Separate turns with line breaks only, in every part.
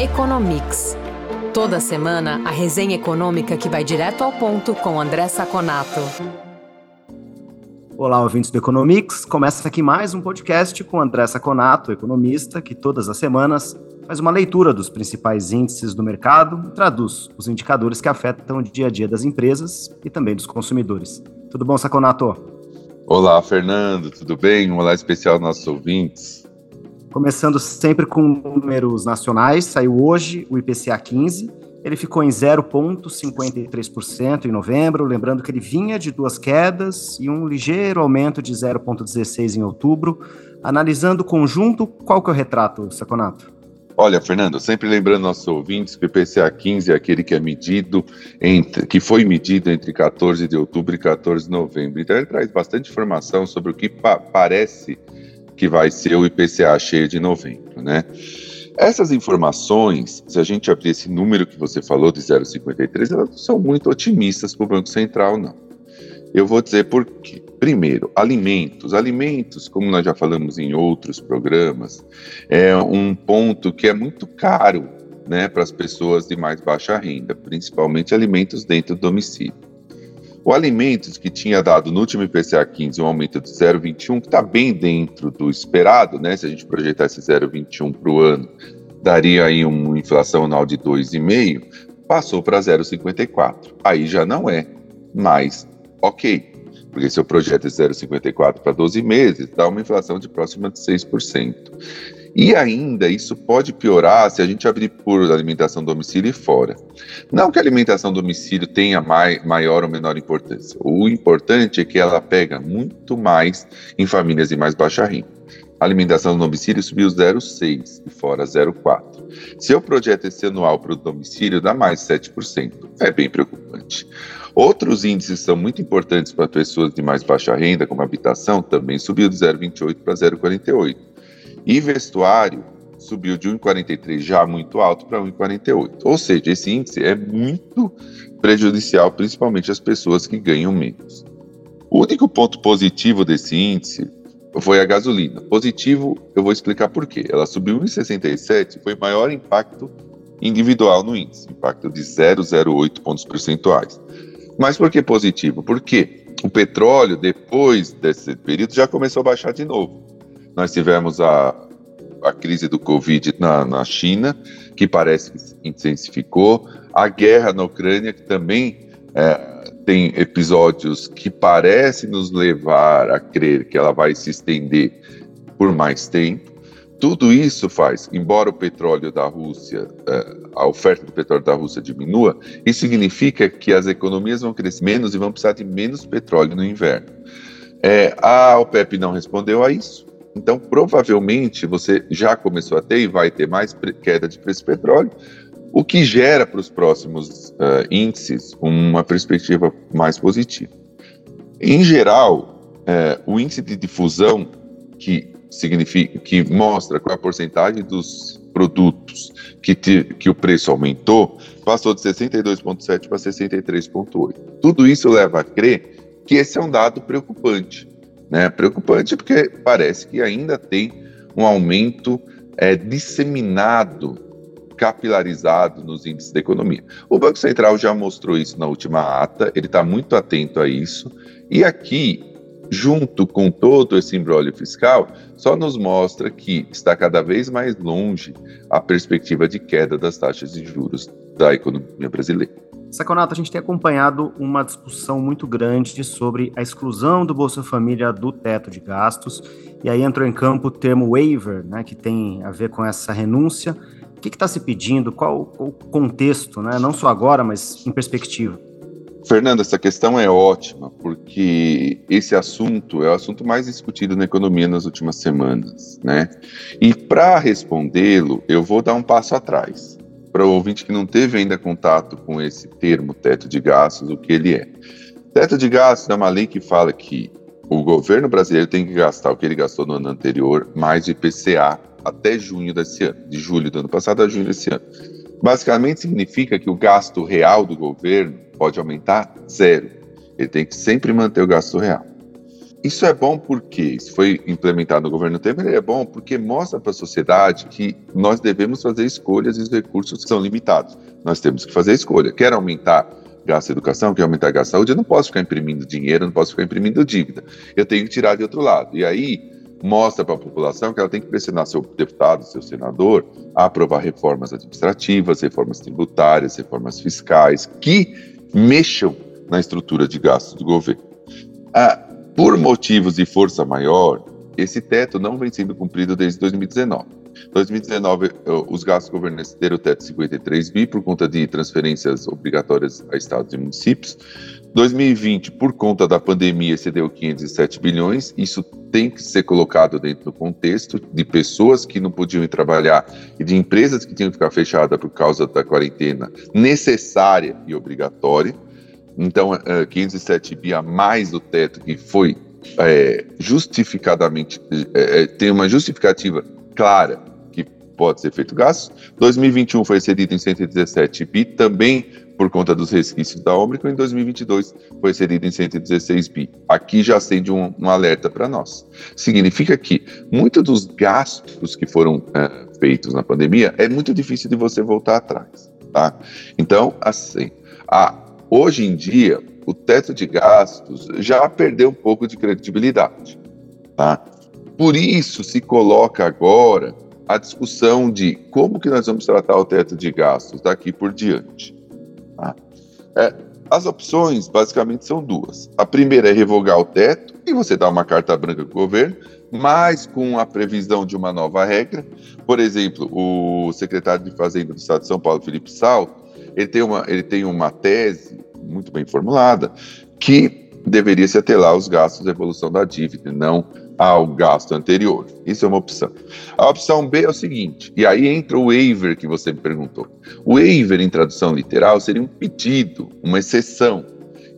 Economics. Toda semana, a resenha econômica que vai direto ao ponto com André Saconato.
Olá, ouvintes do Economics. Começa aqui mais um podcast com André Saconato, economista, que todas as semanas faz uma leitura dos principais índices do mercado e traduz os indicadores que afetam o dia a dia das empresas e também dos consumidores. Tudo bom, Saconato?
Olá, Fernando, tudo bem? Um olá especial aos nossos ouvintes.
Começando sempre com números nacionais, saiu hoje o IPCA 15, ele ficou em 0,53% em novembro, lembrando que ele vinha de duas quedas e um ligeiro aumento de 0,16% em outubro. Analisando o conjunto, qual que é o retrato, Saconato?
Olha, Fernando, sempre lembrando nossos ouvintes que o IPCA 15 é aquele que é medido entre, que foi medido entre 14 de outubro e 14 de novembro. Então ele traz bastante informação sobre o que pa parece que vai ser o IPCA cheio de novembro, né? Essas informações, se a gente abrir esse número que você falou de 0,53, elas não são muito otimistas para o Banco Central, não. Eu vou dizer por quê. Primeiro, alimentos. Alimentos, como nós já falamos em outros programas, é um ponto que é muito caro né, para as pessoas de mais baixa renda, principalmente alimentos dentro do domicílio. O alimentos que tinha dado no último IPCA 15 um aumento de 0,21, que está bem dentro do esperado, né? Se a gente projetar esse 0,21 para o ano, daria aí uma inflação anual de 2,5, passou para 0,54. Aí já não é mais ok. Porque se eu projeto 0,54 para 12 meses, dá uma inflação de próxima de 6%. E ainda isso pode piorar se a gente abrir por alimentação domicílio e fora. Não que a alimentação domicílio tenha mai, maior ou menor importância. O importante é que ela pega muito mais em famílias de mais baixa renda. A alimentação domicílio subiu 0,6 e fora 0,4. Se eu projeto esse anual para o domicílio, dá mais 7%. É bem preocupante. Outros índices são muito importantes para pessoas de mais baixa renda, como habitação, também subiu de 0,28 para 0,48. E vestuário subiu de 1,43 já muito alto para 1,48. Ou seja, esse índice é muito prejudicial, principalmente às pessoas que ganham menos. O único ponto positivo desse índice foi a gasolina. Positivo, eu vou explicar por quê. Ela subiu 1,67, foi maior impacto individual no índice, impacto de 0,08 pontos percentuais. Mas por que positivo? Porque o petróleo, depois desse período, já começou a baixar de novo. Nós tivemos a, a crise do Covid na, na China, que parece que se intensificou, a guerra na Ucrânia, que também é, tem episódios que parecem nos levar a crer que ela vai se estender por mais tempo. Tudo isso faz, embora o petróleo da Rússia, é, a oferta do petróleo da Rússia diminua, isso significa que as economias vão crescer menos e vão precisar de menos petróleo no inverno. É, a OPEP não respondeu a isso, então provavelmente você já começou a ter e vai ter mais queda de preço do petróleo, o que gera para os próximos uh, índices uma perspectiva mais positiva. Em geral, uh, o índice de difusão que significa que mostra qual é a porcentagem dos produtos que, te, que o preço aumentou, passou de 62,7 para 63,8. Tudo isso leva a crer que esse é um dado preocupante. Né? Preocupante porque parece que ainda tem um aumento é, disseminado, capilarizado nos índices da economia. O Banco Central já mostrou isso na última ata, ele está muito atento a isso, e aqui junto com todo esse embrólio fiscal, só nos mostra que está cada vez mais longe a perspectiva de queda das taxas de juros da economia brasileira.
Saconato, a gente tem acompanhado uma discussão muito grande sobre a exclusão do Bolsa Família do teto de gastos, e aí entrou em campo o termo waiver, né, que tem a ver com essa renúncia. O que está se pedindo? Qual, qual o contexto, né, não só agora, mas em perspectiva?
Fernando, essa questão é ótima, porque esse assunto é o assunto mais discutido na economia nas últimas semanas, né? E para respondê-lo, eu vou dar um passo atrás. Para o ouvinte que não teve ainda contato com esse termo teto de gastos, o que ele é. Teto de gastos é uma lei que fala que o governo brasileiro tem que gastar o que ele gastou no ano anterior, mais o IPCA, até junho desse ano, de julho do ano passado a junho desse ano. Basicamente significa que o gasto real do governo pode aumentar zero. Ele tem que sempre manter o gasto real. Isso é bom porque isso foi implementado no governo Temer, é bom porque mostra para a sociedade que nós devemos fazer escolhas e os recursos são limitados. Nós temos que fazer escolha. Quer aumentar gasto de educação, quer aumentar gasto de saúde, eu não posso ficar imprimindo dinheiro, não posso ficar imprimindo dívida. Eu tenho que tirar de outro lado. E aí mostra para a população que ela tem que pressionar seu deputado, seu senador, a aprovar reformas administrativas, reformas tributárias, reformas fiscais, que mexam na estrutura de gastos do governo. Ah, por motivos de força maior, esse teto não vem sendo cumprido desde 2019. 2019, eh, os gastos governamentais o teto 53 bi por conta de transferências obrigatórias a estados e municípios. 2020, por conta da pandemia, excedeu 507 bilhões. Isso tem que ser colocado dentro do contexto de pessoas que não podiam ir trabalhar e de empresas que tinham que ficar fechadas por causa da quarentena necessária e obrigatória. Então, é, 507 bi a mais do teto que foi é, justificadamente, é, é, tem uma justificativa clara que pode ser feito gasto. 2021 foi excedido em 117 bi, também por conta dos resquícios da Ômicron. Em 2022 foi excedido em 116 bi. Aqui já acende um, um alerta para nós. Significa que muitos dos gastos que foram é, feitos na pandemia é muito difícil de você voltar atrás. Tá? Então, assim, a Hoje em dia, o teto de gastos já perdeu um pouco de credibilidade. Tá? Por isso se coloca agora a discussão de como que nós vamos tratar o teto de gastos daqui por diante. Tá? É, as opções basicamente são duas. A primeira é revogar o teto e você dá uma carta branca para o governo, mas com a previsão de uma nova regra. Por exemplo, o secretário de Fazenda do Estado de São Paulo, Felipe Sal, ele tem uma, ele tem uma tese muito bem formulada que deveria se atelar aos gastos da evolução da dívida, não ao gasto anterior. Isso é uma opção. A opção B é o seguinte, e aí entra o waiver que você me perguntou. O waiver, em tradução literal, seria um pedido, uma exceção.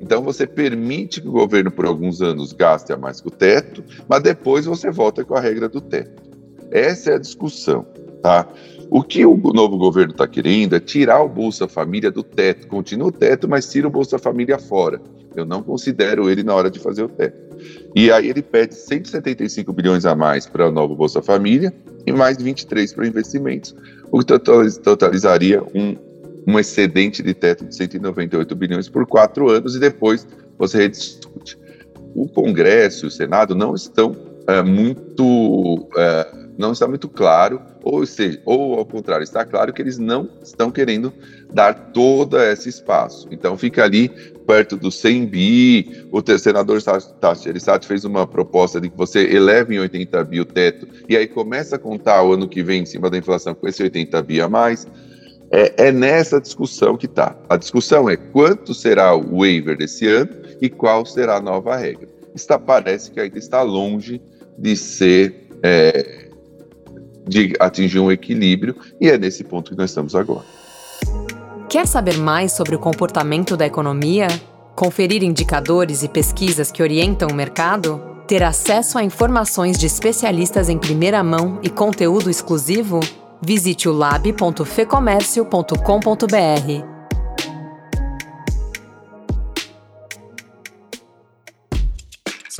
Então você permite que o governo, por alguns anos, gaste a mais que o teto, mas depois você volta com a regra do teto. Essa é a discussão, tá? O que o novo governo está querendo é tirar o Bolsa Família do teto. Continua o teto, mas tira o Bolsa Família fora. Eu não considero ele na hora de fazer o teto. E aí ele pede 175 bilhões a mais para o novo Bolsa Família e mais 23 para investimentos, o que totalizaria um, um excedente de teto de 198 bilhões por quatro anos e depois você rediscute. O Congresso e o Senado não estão é, muito. É, não está muito claro, ou seja, ou ao contrário, está claro que eles não estão querendo dar todo esse espaço. Então fica ali perto do 100 bi, o senador Erisati fez uma proposta de que você eleve em 80 bi o teto, e aí começa a contar o ano que vem em cima da inflação com esse 80 bi a mais. É, é nessa discussão que está. A discussão é quanto será o waiver desse ano e qual será a nova regra. Está, parece que ainda está longe de ser é, de atingir um equilíbrio, e é nesse ponto que nós estamos agora.
Quer saber mais sobre o comportamento da economia? Conferir indicadores e pesquisas que orientam o mercado? Ter acesso a informações de especialistas em primeira mão e conteúdo exclusivo? Visite o lab.fecomércio.com.br.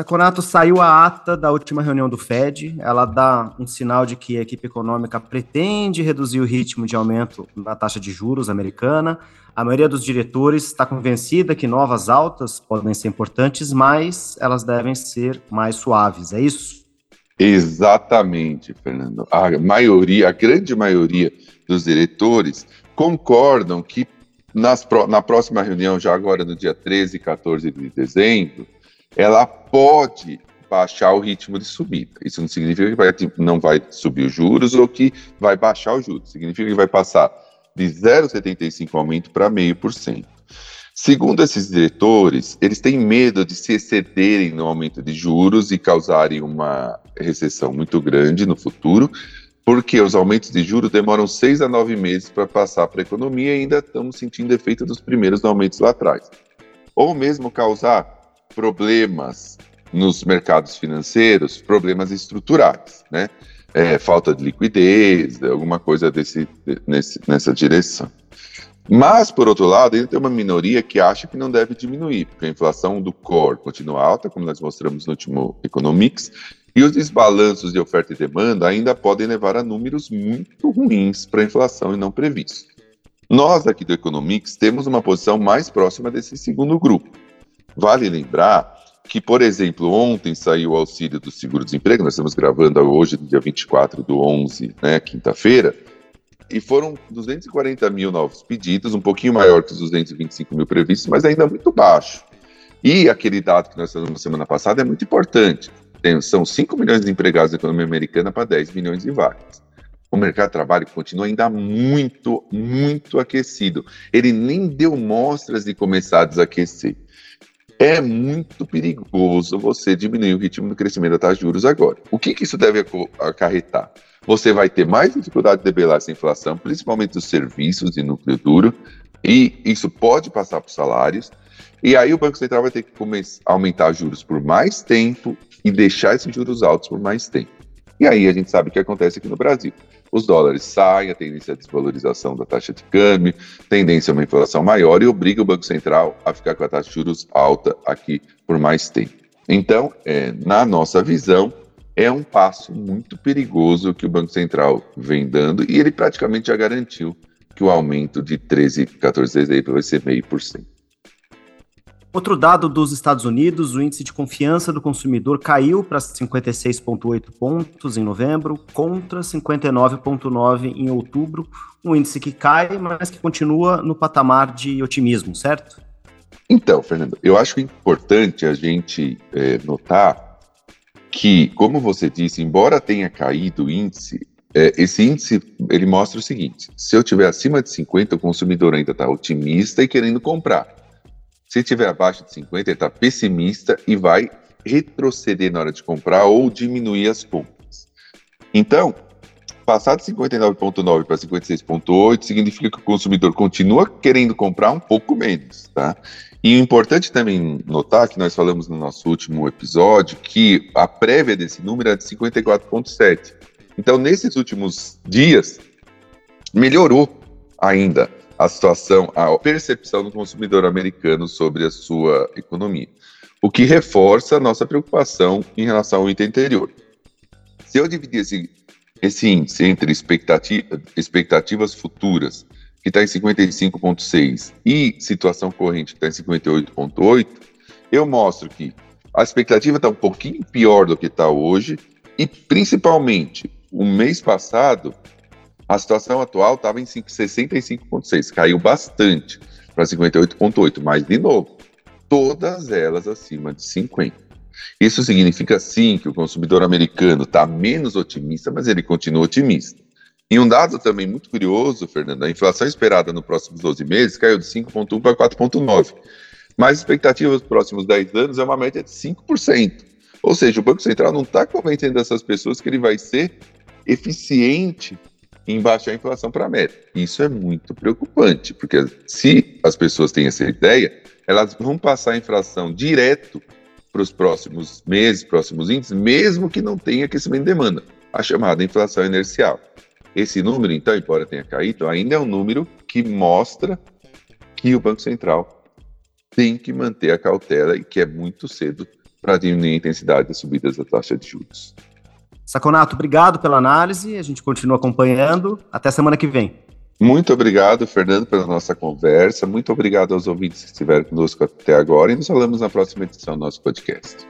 Saconato saiu a ata da última reunião do Fed. Ela dá um sinal de que a equipe econômica pretende reduzir o ritmo de aumento da taxa de juros americana. A maioria dos diretores está convencida que novas altas podem ser importantes, mas elas devem ser mais suaves. É isso?
Exatamente, Fernando. A maioria, a grande maioria dos diretores concordam que nas, na próxima reunião, já agora no dia 13 e 14 de dezembro, ela pode baixar o ritmo de subida. Isso não significa que vai, não vai subir os juros ou que vai baixar os juros. Significa que vai passar de 0,75 aumento para 0,5%. Segundo esses diretores, eles têm medo de se excederem no aumento de juros e causarem uma recessão muito grande no futuro, porque os aumentos de juros demoram seis a nove meses para passar para a economia e ainda estamos sentindo efeito dos primeiros aumentos lá atrás. Ou mesmo causar problemas nos mercados financeiros, problemas estruturais, né? É, falta de liquidez, alguma coisa desse, nesse, nessa direção. Mas, por outro lado, ainda tem uma minoria que acha que não deve diminuir, porque a inflação do core continua alta, como nós mostramos no último Economics, e os desbalanços de oferta e demanda ainda podem levar a números muito ruins para a inflação e não previstos. Nós aqui do Economics temos uma posição mais próxima desse segundo grupo. Vale lembrar que, por exemplo, ontem saiu o auxílio do seguro-desemprego, nós estamos gravando hoje, dia 24 do 11, né, quinta-feira, e foram 240 mil novos pedidos, um pouquinho maior que os 225 mil previstos, mas ainda muito baixo. E aquele dado que nós falamos semana passada é muito importante. Tem, são 5 milhões de empregados na economia americana para 10 milhões de vagas. O mercado de trabalho continua ainda muito, muito aquecido. Ele nem deu mostras de começar a desaquecer. É muito perigoso você diminuir o ritmo do crescimento da taxa de juros agora. O que, que isso deve acarretar? Você vai ter mais dificuldade de debelar essa inflação, principalmente dos serviços de núcleo duro, e isso pode passar para os salários. E aí o Banco Central vai ter que começar a aumentar juros por mais tempo e deixar esses juros altos por mais tempo. E aí a gente sabe o que acontece aqui no Brasil. Os dólares saem, a tendência à desvalorização da taxa de câmbio, tendência a uma inflação maior e obriga o Banco Central a ficar com a taxa de juros alta aqui por mais tempo. Então, é, na nossa visão, é um passo muito perigoso que o Banco Central vem dando e ele praticamente já garantiu que o aumento de 13, 14 vezes vai ser meio por cento.
Outro dado dos Estados Unidos, o índice de confiança do consumidor caiu para 56,8 pontos em novembro, contra 59,9 em outubro, um índice que cai, mas que continua no patamar de otimismo, certo?
Então, Fernando, eu acho importante a gente é, notar que, como você disse, embora tenha caído o índice, é, esse índice ele mostra o seguinte: se eu tiver acima de 50, o consumidor ainda está otimista e querendo comprar. Se tiver abaixo de 50, ele está pessimista e vai retroceder na hora de comprar ou diminuir as compras. Então, passar de 59,9 para 56,8 significa que o consumidor continua querendo comprar um pouco menos, tá? E o importante também notar que nós falamos no nosso último episódio que a prévia desse número é de 54,7. Então, nesses últimos dias, melhorou ainda a situação, a percepção do consumidor americano sobre a sua economia, o que reforça a nossa preocupação em relação ao item anterior. Se eu dividir esse, esse índice entre expectativa, expectativas futuras que está em 55,6 e situação corrente que está em 58,8, eu mostro que a expectativa está um pouquinho pior do que está hoje e, principalmente, o mês passado, a situação atual estava em 65,6, caiu bastante para 58,8, mas, de novo, todas elas acima de 50. Isso significa, sim, que o consumidor americano está menos otimista, mas ele continua otimista. E um dado também muito curioso, Fernando, a inflação esperada nos próximos 12 meses caiu de 5,1 para 4,9. Mas a expectativa dos próximos 10 anos é uma média de 5%. Ou seja, o Banco Central não está convencendo essas pessoas que ele vai ser eficiente em baixar a inflação para a meta. Isso é muito preocupante, porque se as pessoas têm essa ideia, elas vão passar a inflação direto para os próximos meses, próximos índices, mesmo que não tenha aquecimento de demanda, a chamada inflação inercial. Esse número, então, embora tenha caído, ainda é um número que mostra que o Banco Central tem que manter a cautela e que é muito cedo para diminuir a intensidade das subidas da taxa de juros.
Saconato, obrigado pela análise. A gente continua acompanhando. Até semana que vem.
Muito obrigado, Fernando, pela nossa conversa. Muito obrigado aos ouvintes que estiveram conosco até agora e nos falamos na próxima edição do nosso podcast.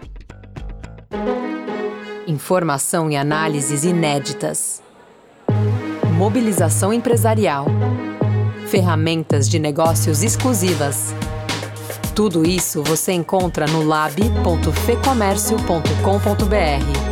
Informação e análises inéditas mobilização empresarial, ferramentas de negócios exclusivas. Tudo isso você encontra no lab.fecomércio.com.br.